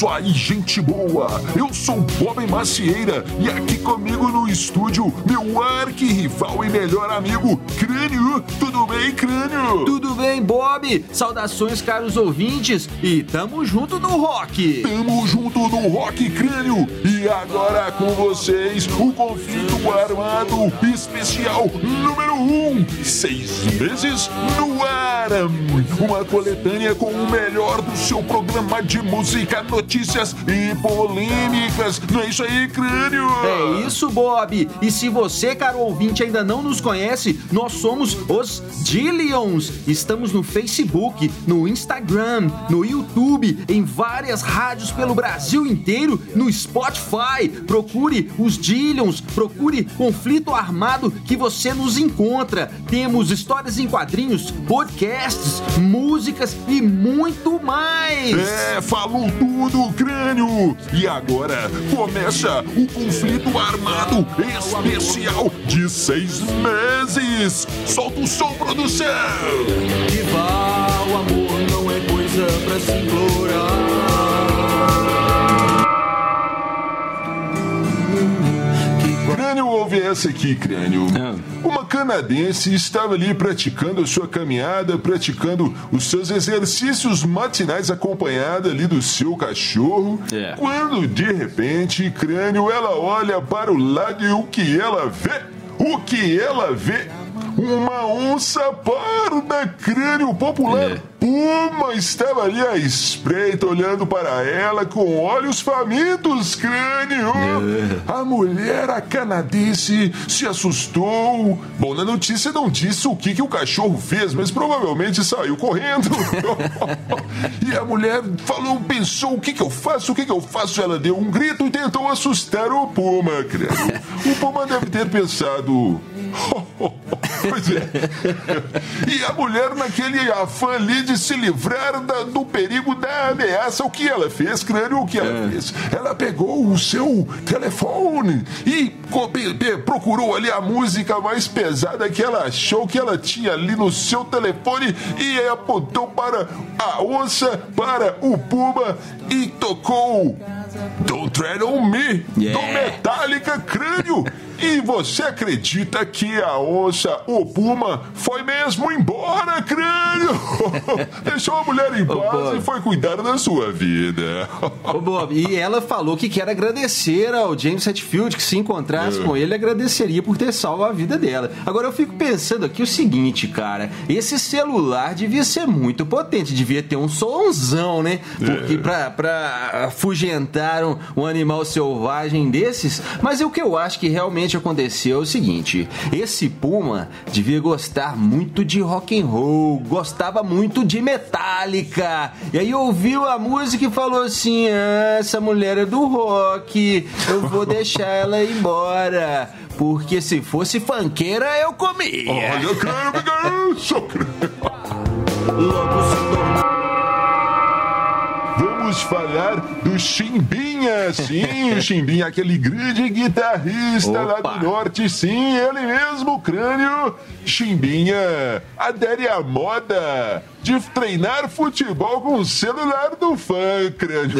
isso aí, gente boa! Eu sou Bob Macieira e aqui comigo no estúdio, meu arquirrival e melhor amigo, Crânio. Tudo bem, Crânio? Tudo bem, Bob? Saudações, caros ouvintes, e tamo junto no rock! Tamo junto no Rock Crânio! E agora com vocês, o conflito armado especial número 1, um, seis meses no ar! Uma coletânea com o melhor do seu programa de música, notícias e polêmicas. Não é isso aí, crânio? É isso, Bob. E se você, caro ouvinte, ainda não nos conhece, nós somos os Dillions. Estamos no Facebook, no Instagram, no YouTube, em várias rádios pelo Brasil inteiro, no Spotify. Procure os Dillions, procure Conflito Armado que você nos encontra. Temos histórias em quadrinhos, podcasts, músicas e muito mais. É, falou tudo, crânio. E agora começa o conflito armado especial de seis meses. Solta o som, produção. Rival, o amor não é coisa pra se implorar. Crânio ouve essa aqui, Crânio. Uma canadense estava ali praticando a sua caminhada, praticando os seus exercícios matinais acompanhada ali do seu cachorro. É. Quando de repente, Crânio, ela olha para o lado e o que ela vê? O que ela vê? Uma onça parda, crânio popular. É. Puma estava ali à espreita, olhando para ela com olhos famintos, crânio. A mulher, a canadense, se assustou. Bom, na notícia não disse o que, que o cachorro fez, mas provavelmente saiu correndo. e a mulher falou, pensou: o que, que eu faço? O que, que eu faço? Ela deu um grito e tentou assustar o Puma, crânio. O Puma deve ter pensado. Pois é. E a mulher, naquele afã ali de se livrar da- do perigo da ameaça, o que ela fez, crânio? O que ela fez? Ela pegou o seu telefone e procurou ali a música mais pesada que ela achou que ela tinha ali no seu telefone e apontou para a onça, para o puma e tocou Don't Tread on Me, Yeah. do Metallica Crânio. E você acredita que a onça, o puma, foi mesmo embora, crânio? Deixou a mulher em paz e foi cuidar da sua vida. Ô, Bob, e ela falou que quer agradecer ao James Hetfield, que se encontrasse com ele, agradeceria por ter salvo a vida dela. Agora eu fico pensando aqui o seguinte, cara, esse celular devia ser muito potente, devia ter um somzão, né? Porque pra, pra afugentar um, um animal selvagem desses, mas o que eu acho que realmente aconteceu é o seguinte, esse Puma devia gostar muito de rock and roll, gostava muito de Metallica, e aí ouviu a música e falou assim, ah, essa mulher é do rock, eu vou deixar ela ir embora, porque se fosse fanqueira eu comia. Olha, é isso, Vamos falar Chimbinha, sim, o Chimbinha, aquele grande guitarrista lá Opa. do norte, sim, ele mesmo, crânio. Chimbinha adere à moda de treinar futebol com o celular do fã, crânio.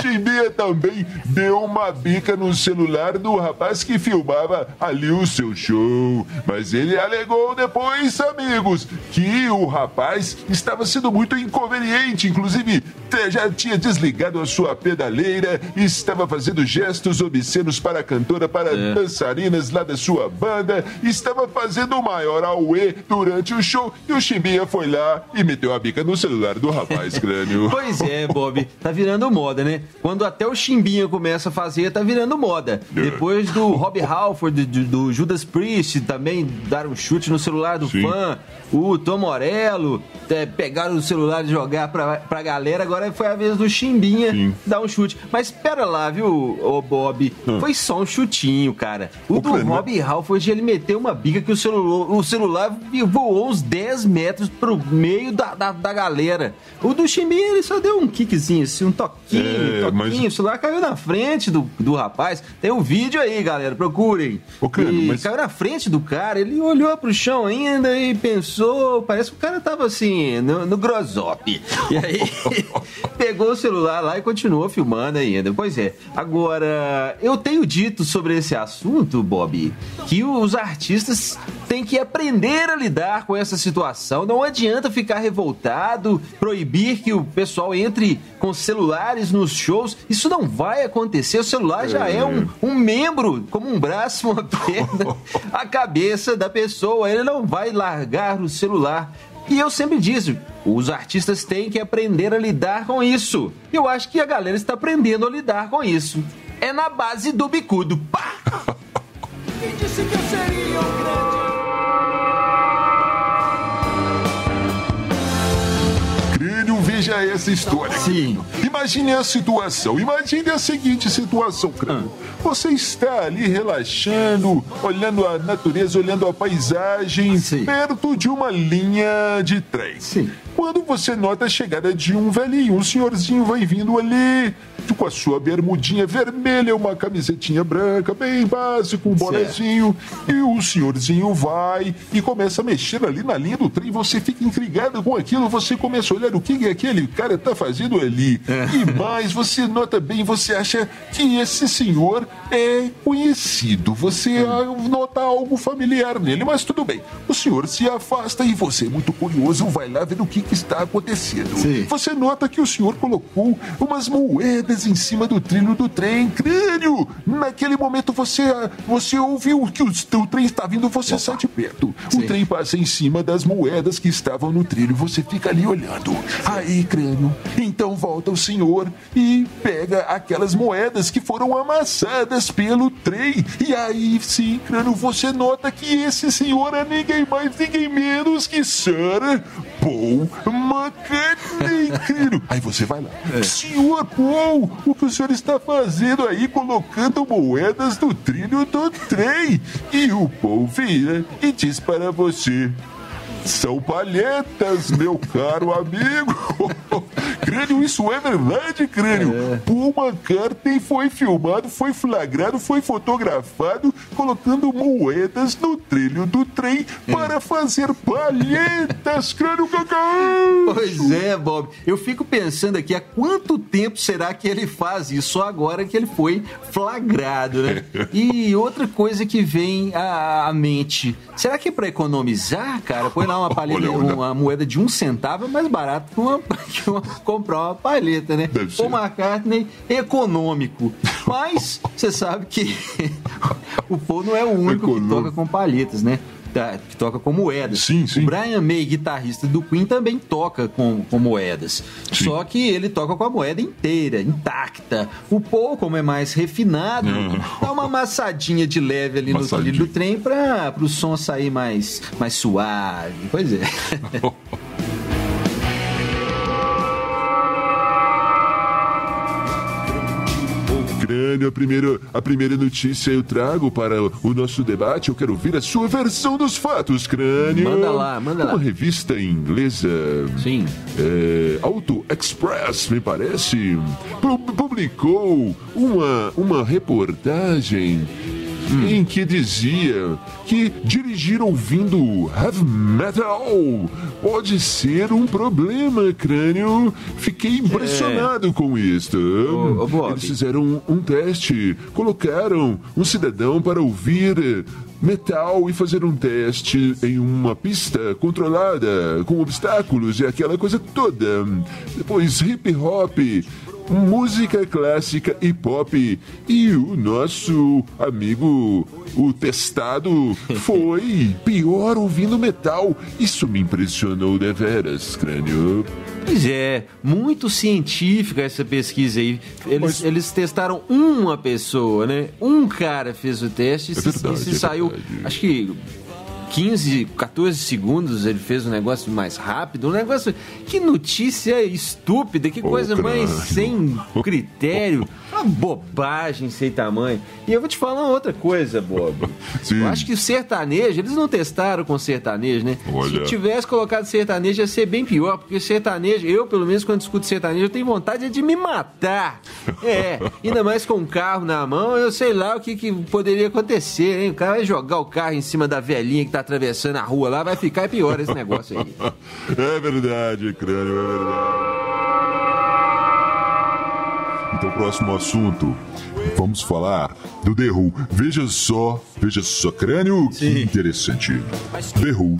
Chimbinha também deu uma bica no celular do rapaz que filmava ali o seu show. Mas ele alegou depois, amigos, que o rapaz estava sendo muito inconveniente, inclusive já tinha desligado a sua pedaleira e estava fazendo gestos obscenos para a cantora, para dançarinas lá da sua banda, estava fazendo o maior auê durante o show e o Chimbinha foi lá e meteu a bica no celular do rapaz, crânio. Pois é, Bob, tá virando moda, né? Quando até o Chimbinha começa a fazer, tá virando moda. Depois do Rob Halford, do, do Judas Priest também dar um chute no celular do Sim. fã, o Tom Morello é, pegaram o celular e jogar pra, pra galera, agora foi a vez do Chimbinha Sim. dar um chute. Mas espera lá, viu, ô Bob? Foi só um chutinho, cara. O Ô, do Cleber, Rob Halford, ele meteu uma bica que o celular, o celular voou uns 10 metros pro, meio da, da, da galera. O do Chimbinha, ele só deu um kickzinho, assim, um toquinho, é, um toquinho. Mas... O celular caiu na frente do, do rapaz. Tem um vídeo aí, galera, procurem. O cara, mas... Caiu na frente do cara, ele olhou pro chão ainda e pensou, parece que o cara tava assim, no, no grosop. E aí, pegou o celular lá e continuou filmando ainda. Pois é. Agora, eu tenho dito sobre esse assunto, Bob, que os artistas têm que aprender a lidar com essa situação. Não adianta ficar revoltado, proibir que o pessoal entre com celulares nos shows. Isso não vai acontecer. O celular já é um, um membro, como um braço, uma perna, a cabeça da pessoa. Ele não vai largar o celular. E eu sempre disse, os artistas têm que aprender a lidar com isso. Eu acho que a galera está aprendendo a lidar com isso. É na base do bicudo. Pá! Quem disse que eu seria um grande... Veja essa história. Sim. Imagine a situação. Imagine a seguinte situação, Crânio. Ah. Você está ali relaxando, olhando a natureza, olhando a paisagem, Sim. perto de uma linha de trem. Sim. Quando você nota a chegada de um velhinho, um senhorzinho vai vindo ali, com a sua bermudinha vermelha, uma camisetinha branca, bem básico, um bonezinho, e o senhorzinho vai e começa a mexer ali na linha do trem, você fica intrigado com aquilo, você começa a olhar o que aquele cara está fazendo ali. É. E mais, você nota bem, você acha que esse senhor é conhecido, você nota algo familiar nele, mas tudo bem. O senhor se afasta e você, muito curioso, vai lá ver o que está acontecendo. Sim. Você nota que o senhor colocou umas moedas em cima do trilho do trem, crânio. Naquele momento você, você ouviu que o, o trem está vindo, você Opa. sai de perto. Sim. O trem passa em cima das moedas que estavam no trilho, você fica ali olhando. Aí, crânio, então volta o senhor e pega aquelas moedas que foram amassadas pelo trem. E aí sim, crânio, você nota que esse senhor é ninguém mais, ninguém menos que Sir Paul McCartney, crânio. Aí você vai lá. É. Senhor Paul, o que o senhor está fazendo aí colocando moedas no trilho do trem? E o Paul vira e diz para você: são palhetas, meu caro amigo. crânio, isso é verdade, crânio. É. Paul McCartney foi filmado, foi flagrado, foi fotografado colocando moedas no trilho do trem é. para fazer palhetas, crânio cacau. Pois é, Bob. Eu fico pensando aqui, há quanto tempo será que ele faz isso? Só agora que ele foi flagrado, né? E outra coisa que vem à mente, será que é para economizar, cara? Põe uma palheta, uma moeda de um centavo é mais barato que, uma, que uma, comprar uma palheta, né? O McCartney econômico. Mas você sabe que o Paul não é o único econômico. que toca com palhetas, né? Que toca com moedas. Sim, sim. O Brian May, guitarrista do Queen, também toca com, com moedas. Sim. Só que ele toca com a moeda inteira, intacta. O Paul, como é mais refinado, uhum. dá uma amassadinha de leve ali no trilho do trem para o som sair mais, mais suave. Pois é. Crânio, a primeira, a primeira notícia eu trago para o nosso debate. Eu quero ouvir a sua versão dos fatos, Crânio. Manda lá, manda lá. Uma revista inglesa. Sim. É, Auto Express, me parece, publicou uma, uma reportagem hum. em que dizia que dirigir ouvindo heavy metal pode ser um problema, crânio. Fiquei impressionado é. com isso. Eles fizeram um teste, colocaram um cidadão para ouvir metal e fazer um teste em uma pista controlada, com obstáculos e aquela coisa toda. Depois hip hop, música clássica e pop. E o nosso amigo, o testado, foi pior ouvindo metal. Isso me impressionou deveras, crânio. Pois é, muito científica essa pesquisa aí. Eles, Mas... eles testaram uma pessoa, né? Um cara fez o teste é verdade, e se, é saiu. Acho que 15, 14 segundos ele fez um negócio mais rápido. Um negócio. Que notícia estúpida, que coisa mais sem critério. Uma bobagem sem tamanho. E eu vou te falar outra coisa, Bob. Sim. Eu acho que o sertanejo, eles não testaram com sertanejo, né? Olha. Se tivesse colocado sertanejo ia ser bem pior, porque sertanejo, eu pelo menos quando escuto sertanejo, eu tenho vontade de me matar. É, ainda mais com um carro na mão, eu sei lá o que, que poderia acontecer, hein? O cara vai jogar o carro em cima da velhinha que tá atravessando a rua lá, vai ficar pior esse negócio aí. É verdade, crânio, é verdade. Então, próximo assunto. Vamos falar do The Who. Veja só, veja só, crânio, que interessante. The Who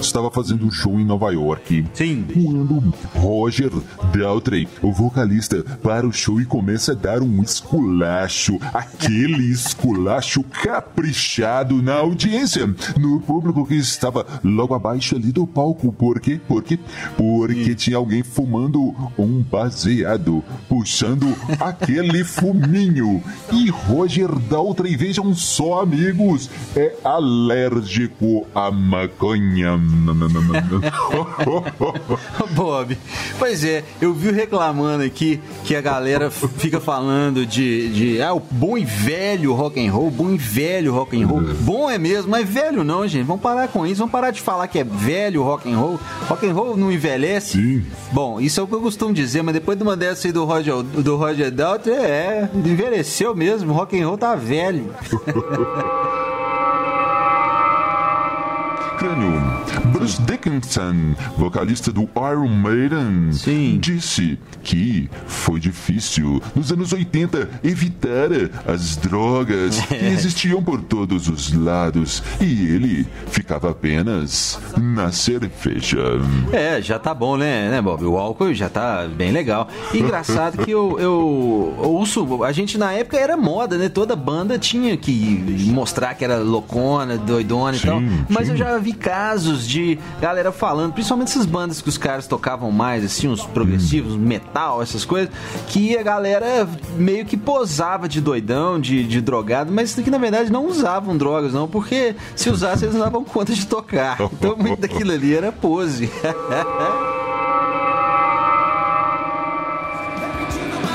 estava fazendo um show em Nova York. Sim. Quando Roger Daltrey, o vocalista, para o show e começa a dar um esculacho. Aquele esculacho caprichado na audiência, no público que estava logo abaixo ali do palco. Por quê? Por quê? Porque tinha alguém fumando um baseado, puxando aquele fuminho. E Roger Daltrey, vejam só, amigos, é alérgico à maconha. Bob, pois é, eu vi reclamando aqui que a galera fica falando de, de ah, o bom e velho rock and roll, bom e velho rock and roll. Bom é mesmo, mas velho não, gente. Vamos parar com isso, vamos parar de falar que é velho rock and roll. Rock and roll não envelhece. Sim. Bom, isso é o que eu costumo dizer, mas depois de uma dessa aí do Roger, do Roger Daltrey, é, envelheceu mesmo, rock and roll tá velho. Crânio. Bruce Dickinson, vocalista do Iron Maiden, Sim. disse que foi difícil nos anos 80 evitar as drogas que existiam por todos os lados e ele ficava apenas na cerveja. É, já tá bom, né, né, Bob? O álcool já tá bem legal. E engraçado que eu, eu ouço, a gente na época era moda, né? Toda banda tinha que mostrar que era loucona, doidona e Sim, tal. Mas sim. eu já vi casos de galera falando, principalmente essas bandas que os caras tocavam mais, assim, uns progressivos, metal, essas coisas, que a galera meio que posava de doidão, de, de drogado, mas que na verdade não usavam drogas, não, porque se usassem eles não davam conta de tocar. Então muito daquilo ali era pose.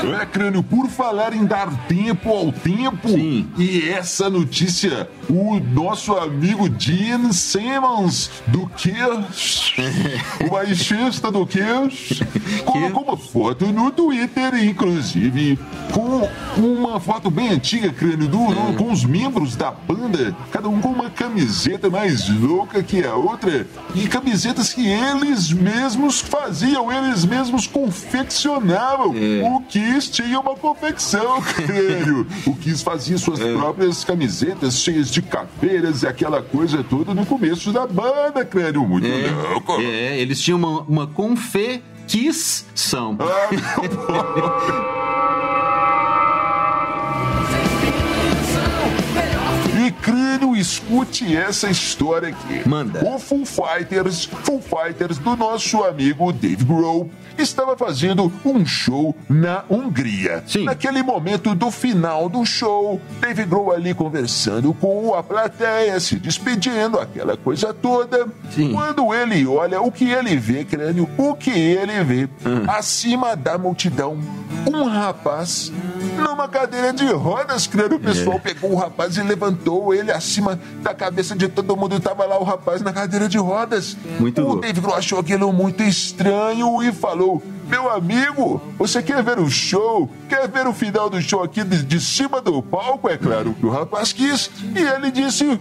É, Crânio, por falar em dar tempo ao tempo, Sim. e essa notícia, o nosso amigo Gene Simmons, do Kiss, o baixista do Kiss, colocou uma foto no Twitter, inclusive, com uma foto bem antiga, Crânio, do, com os membros da banda, cada um com uma camiseta mais louca que a outra, e camisetas que eles mesmos faziam, eles mesmos confeccionavam. O Kiss tinha uma confecção, crânio. O Kiss fazia suas próprias camisetas cheias de caveiras e aquela coisa toda no começo da banda, crânio. Muito louco. É, eles tinham uma, uma confecção. E escute essa história aqui. Manda. O Foo Fighters, Foo Fighters do nosso amigo Dave Grohl, estava fazendo um show na Hungria. Sim. Naquele momento do final do show, Dave Grohl ali conversando com a plateia, se despedindo, aquela coisa toda. Sim. Quando ele olha, o que ele vê, crânio, o que ele vê, Hum. acima da multidão, um rapaz numa cadeira de rodas, crânio. O pessoal É. pegou o rapaz e levantou ele acima da cabeça de todo mundo. E tava lá o rapaz na cadeira de rodas. Muito o louco. Dave Grohl achou aquilo muito estranho e falou: Meu amigo, você quer ver o show? Quer ver o final do show aqui de, de cima do palco? É claro que o rapaz quis. E ele disse.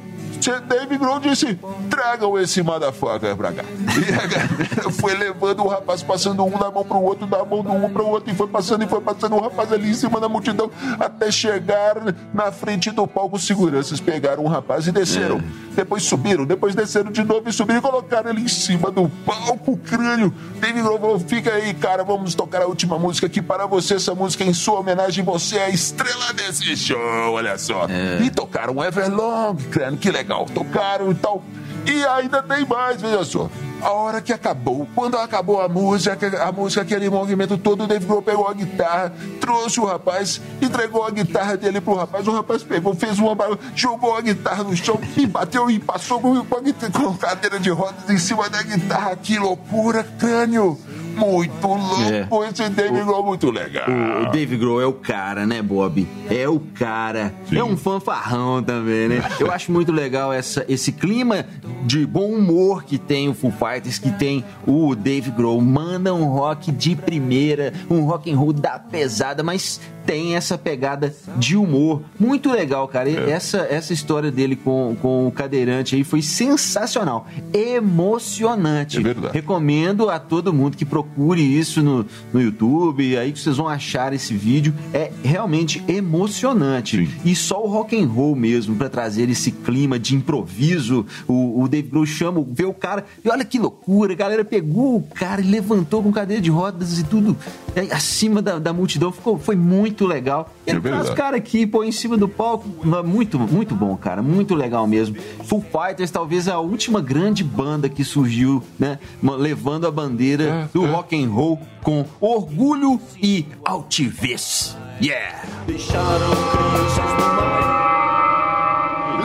Dave Grohl disse: tragam esse motherfucker pra cá. E a galera foi levando o rapaz, passando um da mão pro outro, da mão do um pro outro, e foi passando, e foi passando o rapaz ali em cima da multidão, até chegar na frente do palco. Os seguranças pegaram o rapaz e desceram. Depois subiram, depois desceram de novo e subiram e colocaram ele em cima do palco, crânio. Dave Grohl falou: fica aí, cara, vamos tocar a última música aqui para você. Essa música é em sua homenagem, você é a estrela desse show, olha só. E tocaram Everlong, crânio, que legal. Tocaram e tal. E ainda tem mais, veja só. a hora que acabou, quando acabou a música, a música, aquele movimento todo, o Dave Grohl pegou a guitarra, trouxe o rapaz, entregou a guitarra dele pro rapaz, o rapaz pegou, fez uma jogou a guitarra no chão e bateu e passou com, com, com cadeira de rodas em cima da guitarra. Que loucura, crânio! Muito louco. É. Esse Dave Grohl é muito legal. O, o Dave Grohl é o cara, né, Bob? É o cara. Sim. É um fanfarrão também, né? Eu acho muito legal essa, esse clima de bom humor que tem o Foo Fighters, que tem o Dave Grohl. Manda um rock de primeira, um rock and roll da pesada, mas tem essa pegada de humor. Muito legal, cara. É. Essa, essa história dele com, com o cadeirante aí foi sensacional. Emocionante. É verdade. Recomendo a todo mundo que procure isso no, no YouTube, aí que vocês vão achar esse vídeo. É realmente emocionante. Sim. E só o rock and roll mesmo para trazer esse clima de improviso. O, o Dave Grohl chama, vê o cara, e olha que loucura, a galera pegou o cara e levantou com cadeira de rodas e tudo é, acima da, da multidão. Ficou, foi muito legal. E é traz cara aqui, pô, em cima do palco, muito, muito bom, cara, muito legal mesmo. Full Fighters talvez a última grande banda que surgiu, né, levando a bandeira é, do é. rock and roll com orgulho e altivez. Yeah! Deixaram crianças no mar.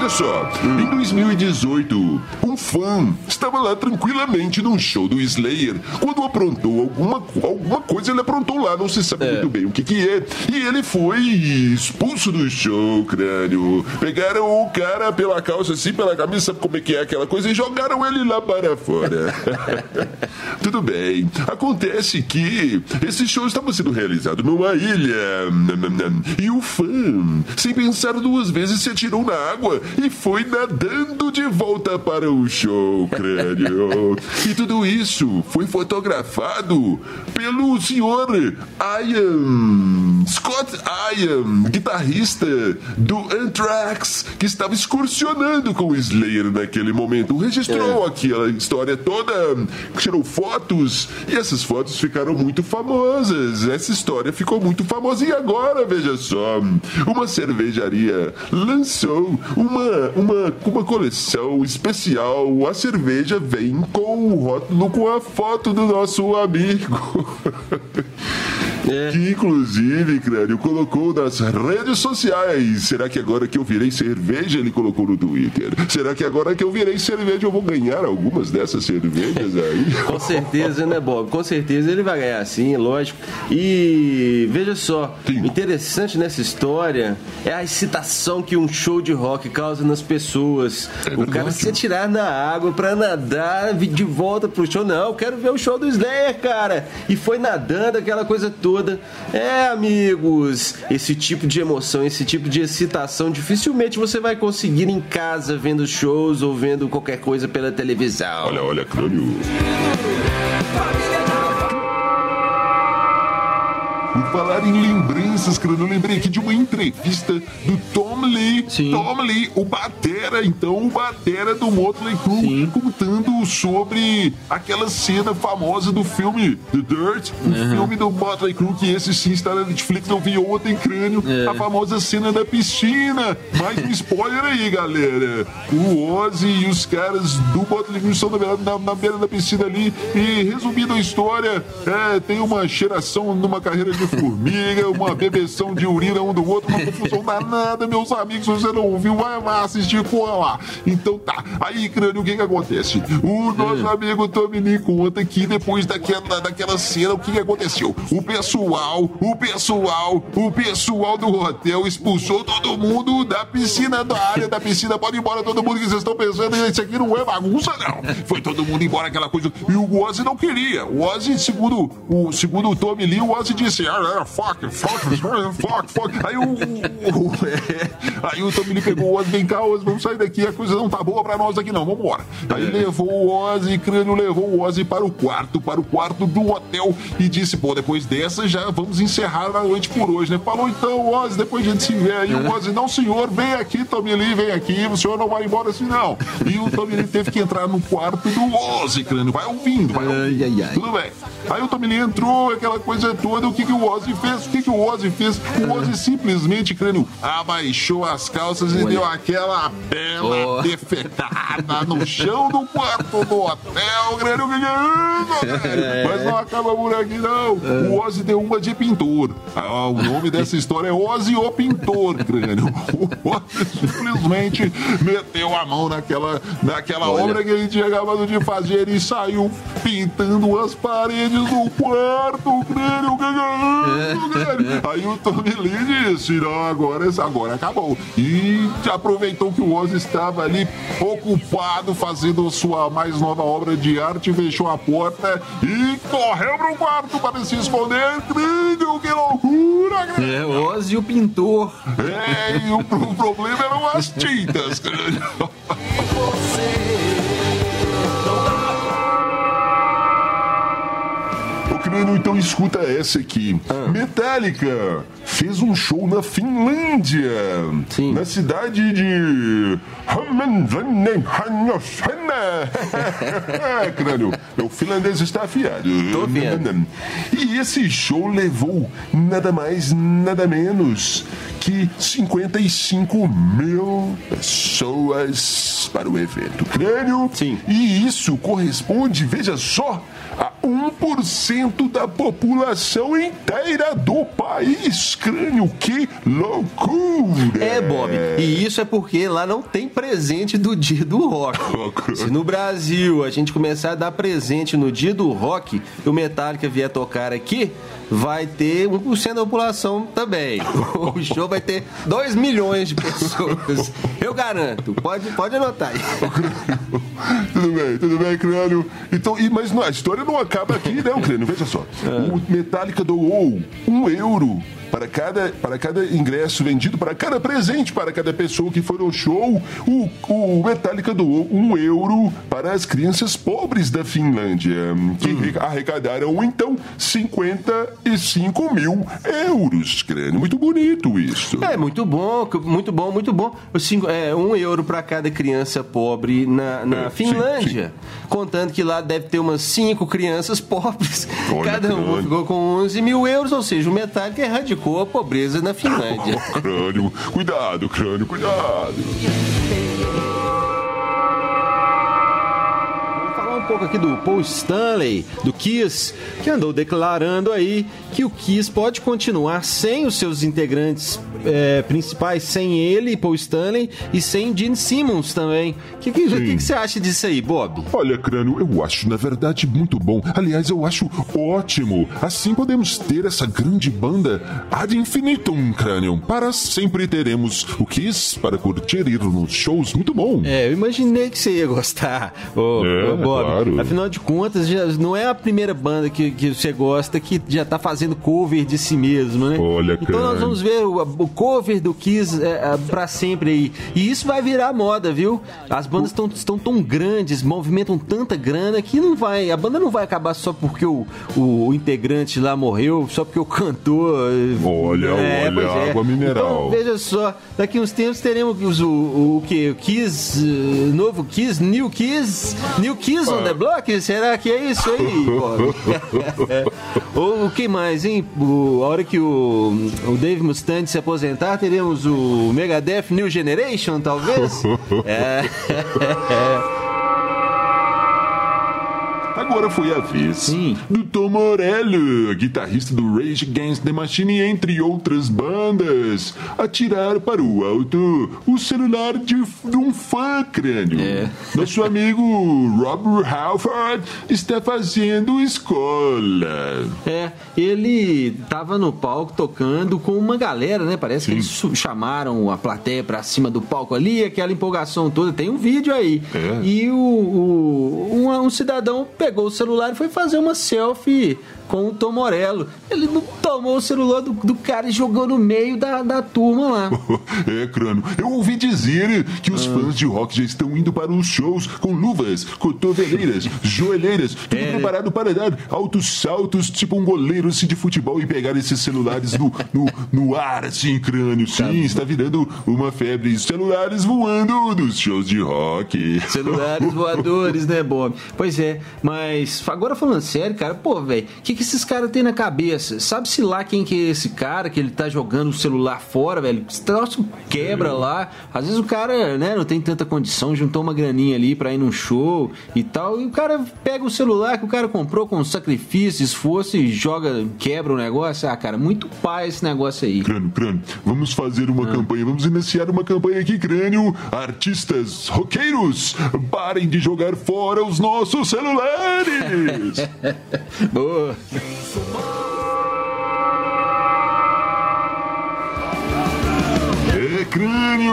Olha só, em 2018, um fã estava lá tranquilamente num show do Slayer quando aprontou alguma, alguma coisa, ele aprontou lá, não se sabe é. muito bem o que que é. E ele foi expulso do show, crânio. Pegaram o cara pela calça assim, pela camisa, sabe como é que é aquela coisa, e jogaram ele lá para fora. Tudo bem. Acontece que esse show estava sendo realizado numa ilha. E o fã, sem pensar duas vezes, se atirou na água e foi nadando de volta para o show, crânio. e tudo isso foi fotografado pelo senhor Ian Scott Ian, guitarrista do Anthrax, que estava excursionando com o Slayer naquele momento. Registrou é. aquela história toda, tirou fotos e essas fotos ficaram muito famosas. Essa história ficou muito famosa. E agora, veja só, uma cervejaria lançou uma uma, uma, uma coleção especial. A cerveja vem com o rótulo com a foto do nosso amigo. É. Que inclusive, Crânio, colocou nas redes sociais. Será que agora que eu virei cerveja, ele colocou no Twitter? Será que agora que eu virei cerveja, eu vou ganhar algumas dessas cervejas aí? Com certeza, né, Bob? Com certeza ele vai ganhar sim, lógico. E veja só, sim. interessante nessa história é a excitação que um show de rock causa nas pessoas. É o cara se atirar na água pra nadar de volta pro show. Não, eu quero ver o show do Slayer, cara. E foi nadando aquela coisa toda toda. É, amigos, esse tipo de emoção, esse tipo de excitação dificilmente você vai conseguir em casa vendo shows ou vendo qualquer coisa pela televisão. Olha, olha, crânio. Falar em lembranças, cara, eu lembrei aqui de uma entrevista do Tom Lee. Sim. Tom Lee, o Batera, então, o Batera do Motley Crue, contando sobre aquela cena famosa do filme The Dirt, o uhum. filme do Motley Crue, que esse sim está na Netflix, não vi ontem, crânio, é. a famosa cena da piscina. Mais um spoiler aí, galera. O Ozzy e os caras do Motley Crue estão na, na, na beira da piscina ali e, resumindo a história, é, tem uma cheiração numa carreira de formiga, uma bebeção de urina um do outro, uma confusão danada, meus amigos. Se você não ouviu, vai lá assistir com lá. Então tá. Aí, crânio, o que que acontece? O nosso amigo Tommy Lee conta que depois daquela, daquela cena, o que que aconteceu? O pessoal, o pessoal, o pessoal do hotel expulsou todo mundo da piscina, da área da piscina. Pode ir embora todo mundo que vocês estão pensando. Isso aqui não é bagunça, não. Foi todo mundo embora, aquela coisa. E o Ozzy não queria. O Ozzy, segundo o, segundo o Tommy Lee, o Ozzy disse: era fuck, fuck, fuck, fuck. Aí o, o, é, aí o Tommy pegou o Ozzy, vem cá, Ozzy, vamos sair daqui, a coisa não tá boa pra nós aqui não, vamos embora. Aí levou o Ozzy, Crânio levou o Ozzy para o quarto, para o quarto do hotel e disse, pô, depois dessa já vamos encerrar a noite por hoje, né? Falou então, Ozzy, depois a gente se vê. Aí o Ozzy, não senhor, vem aqui, Tommy Lee, vem aqui, o senhor não vai embora assim não. E o Tommy Lee teve que entrar no quarto do Ozzy, Crânio, vai ouvindo, vai ouvindo. Ai, ai, ai. Tudo bem. Aí o Tommy Lee entrou, aquela coisa toda, o que que o Ozzy fez? O que, que o Ozzy fez? O Ozzy simplesmente, crânio, abaixou as calças e deu aquela bela oh. defetada no chão do quarto do hotel, crânio. É. Mas não acaba por aqui, não. O Ozzy deu uma de pintor. Ah, o nome dessa história é Ozzy o Pintor, crânio. O Ozzy simplesmente meteu a mão naquela, naquela obra que ele tinha acabado de fazer e saiu pintando as paredes do quarto, crânio. É. Aí o Tommy Lee disse: Não, agora, agora acabou. E aproveitou que o Ozzy estava ali ocupado fazendo sua mais nova obra de arte, fechou a porta e correu para o quarto para se esconder. Crânio, que loucura. É, Ozzy o pintor. É, e o, o problema eram as tintas, crânio. Então escuta essa aqui. Ah. Metallica fez um show na Finlândia. Sim. Na cidade de. Crânio, o finlandês está afiado. Tô vendo. E esse show levou nada mais, nada menos que 55 mil pessoas para o evento. Crânio. Sim. E isso corresponde, veja só, a 1% da população inteira do país. Crânio, que loucura! É, Bob. E isso é porque lá não tem presente do dia do rock. Se no Brasil a gente começar a dar presente no dia do rock e o Metallica vier tocar aqui, vai ter 1% da população também. O show vai ter 2 milhões de pessoas. Eu garanto. Pode, pode anotar aí. tudo bem, tudo bem, Crânio. Então, e, mas não, a história não acaba aqui, não, Crânio. Veja só. É. O Metallica doou um euro para cada, para cada ingresso vendido, para cada presente, para cada pessoa que for ao show, o, o Metallica doou um euro para as crianças pobres da Finlândia, que hum. arrecadaram então 55 mil euros. Crânio, muito bonito isso. É, muito bom, muito bom, muito bom. Cinco, é, um euro para cada criança pobre na, na é, Finlândia. Sim, sim. Contando que lá deve ter umas cinco crianças pobres. Olha, cada uma ficou com 11 mil euros, ou seja, o Metallica erradicou erradicou a pobreza na Finlândia. Oh, crânio, cuidado, crânio, cuidado. Pouco aqui do Paul Stanley, do Kiss, que andou declarando aí que o Kiss pode continuar sem os seus integrantes é, principais, sem ele, Paul Stanley, e sem Gene Simmons também. O que, que, que, que, você acha disso aí, Bob? Olha, Crânio, eu acho, na verdade, muito bom. Aliás, eu acho ótimo. Assim podemos ter essa grande banda ad infinitum, Crânio. Para sempre teremos o Kiss para curtir ir nos shows. Muito bom. É, eu imaginei que você ia gostar, ô, é, ô Bob. Claro. Afinal de contas, já não é a primeira banda que, que você gosta que já tá fazendo cover de si mesmo, né? Olha, Então nós vamos ver o, o cover do Kiss é, é, pra sempre aí. E isso vai virar moda, viu? As bandas estão estão tão grandes, movimentam tanta grana que não vai. A banda não vai acabar só porque o, o, o integrante lá morreu, só porque o cantor. Olha, é, olha, é. água mineral. Então, veja só, daqui uns tempos teremos o, o, o que? O Kiss, uh, novo Kiss, New Kiss, New Kiss on the Block? Será que é isso aí? Ou o que mais, hein? O, a hora que o, o Dave Mustaine se aposentar, teremos o Megadeth New Generation, talvez? é. Agora foi a vez Sim. do Tom Morello, guitarrista do Rage Against the Machine, entre outras bandas, atirar para o alto o celular de, de um fã crânio. É. Nosso amigo Robert Halford está fazendo escola. É, ele estava no palco tocando com uma galera, né? Parece Sim. que eles chamaram a plateia para cima do palco ali, aquela empolgação toda. Tem um vídeo aí. É. E o, o um, um cidadão pegou o celular e foi fazer uma selfie com o Tom Morello. Ele não tomou o celular do, do cara e jogou no meio da, da turma lá. é, crânio. Eu ouvi dizer que os ah. fãs de rock já estão indo para os shows com luvas, cotoveleiras, joelheiras, tudo é. preparado para dar altos saltos, tipo um goleiro assim, de futebol e pegar esses celulares no, no, no ar, assim, crânio. Sim, tá está virando uma febre. Celulares voando nos shows de rock. Celulares voadores, né, Bob? Pois é, mas Mas agora falando sério, cara, pô, velho, o que, que esses caras têm na cabeça? Sabe-se lá quem que é esse cara que ele tá jogando o celular fora, velho? Esse troço quebra lá. Às vezes o cara, né, não tem tanta condição, juntou uma graninha ali pra ir num show e tal. E o cara pega o celular que o cara comprou com sacrifício, esforço e joga, quebra o negócio. Ah, cara, muito pai esse negócio aí. Crânio, crânio, vamos fazer uma ah. campanha, vamos iniciar uma campanha aqui, crânio. Artistas, roqueiros, parem de jogar fora os nossos celulares. Boa.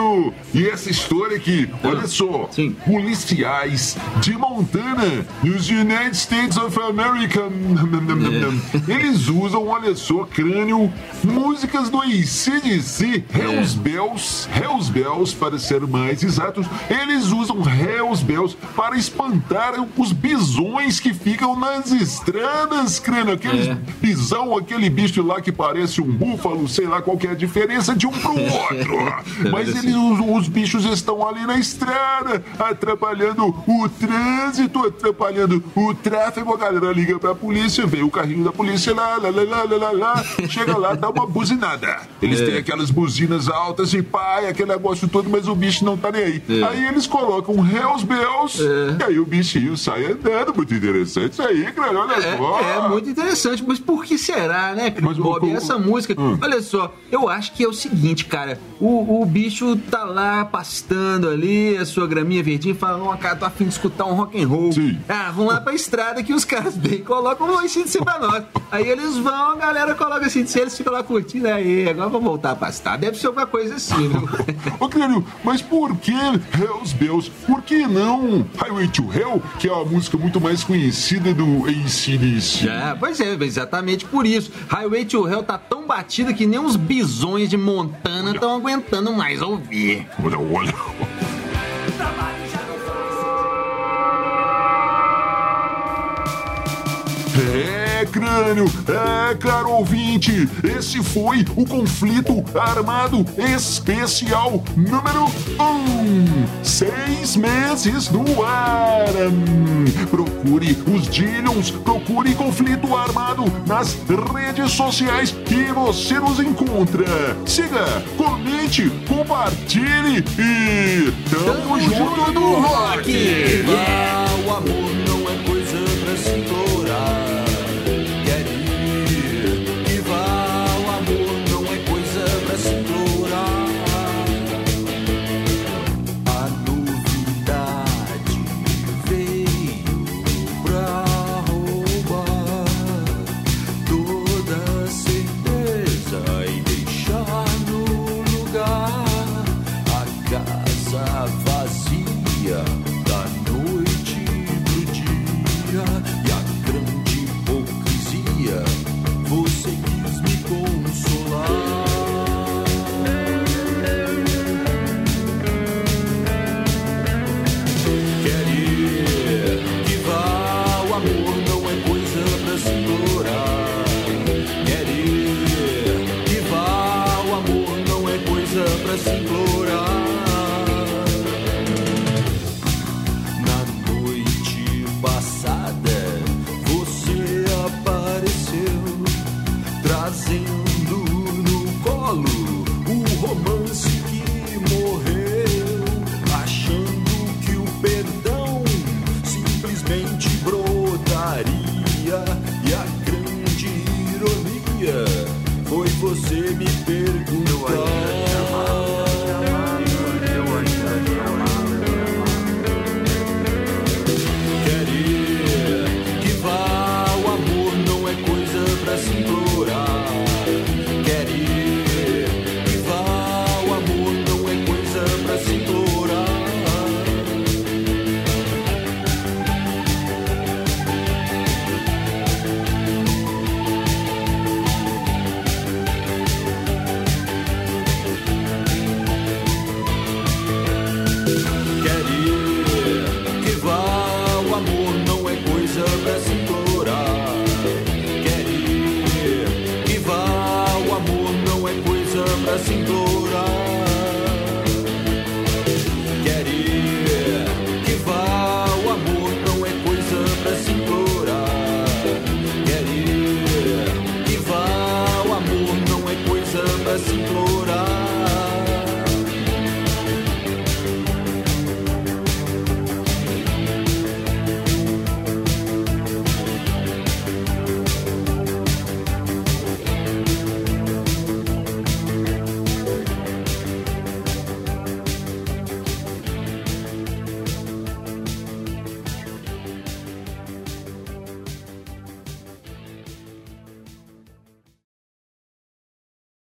Crânio! E essa história aqui, olha só. Sim. Policiais de Montana, nos United States of America. É. Eles usam, olha só, crânio, músicas do ACDC, Hells é. Bells, Hells Bells, para ser mais exatos. Eles usam Hells Bells para espantar os bisões que ficam nas estradas, crânio. Aqueles é. bisão, aquele bicho lá que parece um búfalo, sei lá qual é a diferença de um pro outro. Mas eles, os, os, bichos estão ali na estrada, atrapalhando o trânsito, atrapalhando o tráfego. A galera liga pra polícia, vem o carrinho da polícia lá, lá, lá, lá, lá, lá, chega lá, dá uma buzinada. Eles é. têm aquelas buzinas altas e pai, aquele negócio todo, mas o bicho não tá nem aí. É. Aí eles colocam Hells Bells, é. e aí o bichinho sai andando. Muito interessante isso aí, cara, olha é, só. É, muito interessante, mas por que será, né, Bob? O, essa música, hum. olha só, eu acho que é o seguinte, cara, o, o bicho tá lá pastando ali, a sua graminha verdinha, fala, ó, cara, tô afim de escutar um rock and roll. Sim. Ah, vamos lá pra estrada que os caras bem colocam um ACDC pra nós. Aí eles vão, a galera coloca assim, eles ficam lá curtindo, aí, agora vamos voltar a pastar. Deve ser alguma coisa assim, viu? Ô, Clênio, mas por que Hells Bells? Por que não Highway to Hell, que é a música muito mais conhecida do ACDC? É, pois é, exatamente por isso. Highway to Hell tá tão batida que nem uns bisões de Montana estão aguentando mais ouvir. Olha, olha. É é, crânio, é, caro ouvinte, esse foi o conflito armado especial número 1. Um, seis meses no ar. Procure os Dillions, procure conflito armado nas redes sociais e você nos encontra. Siga, comente, compartilhe e tamo, tamo junto, junto no rock! Yeah. Ah, o amor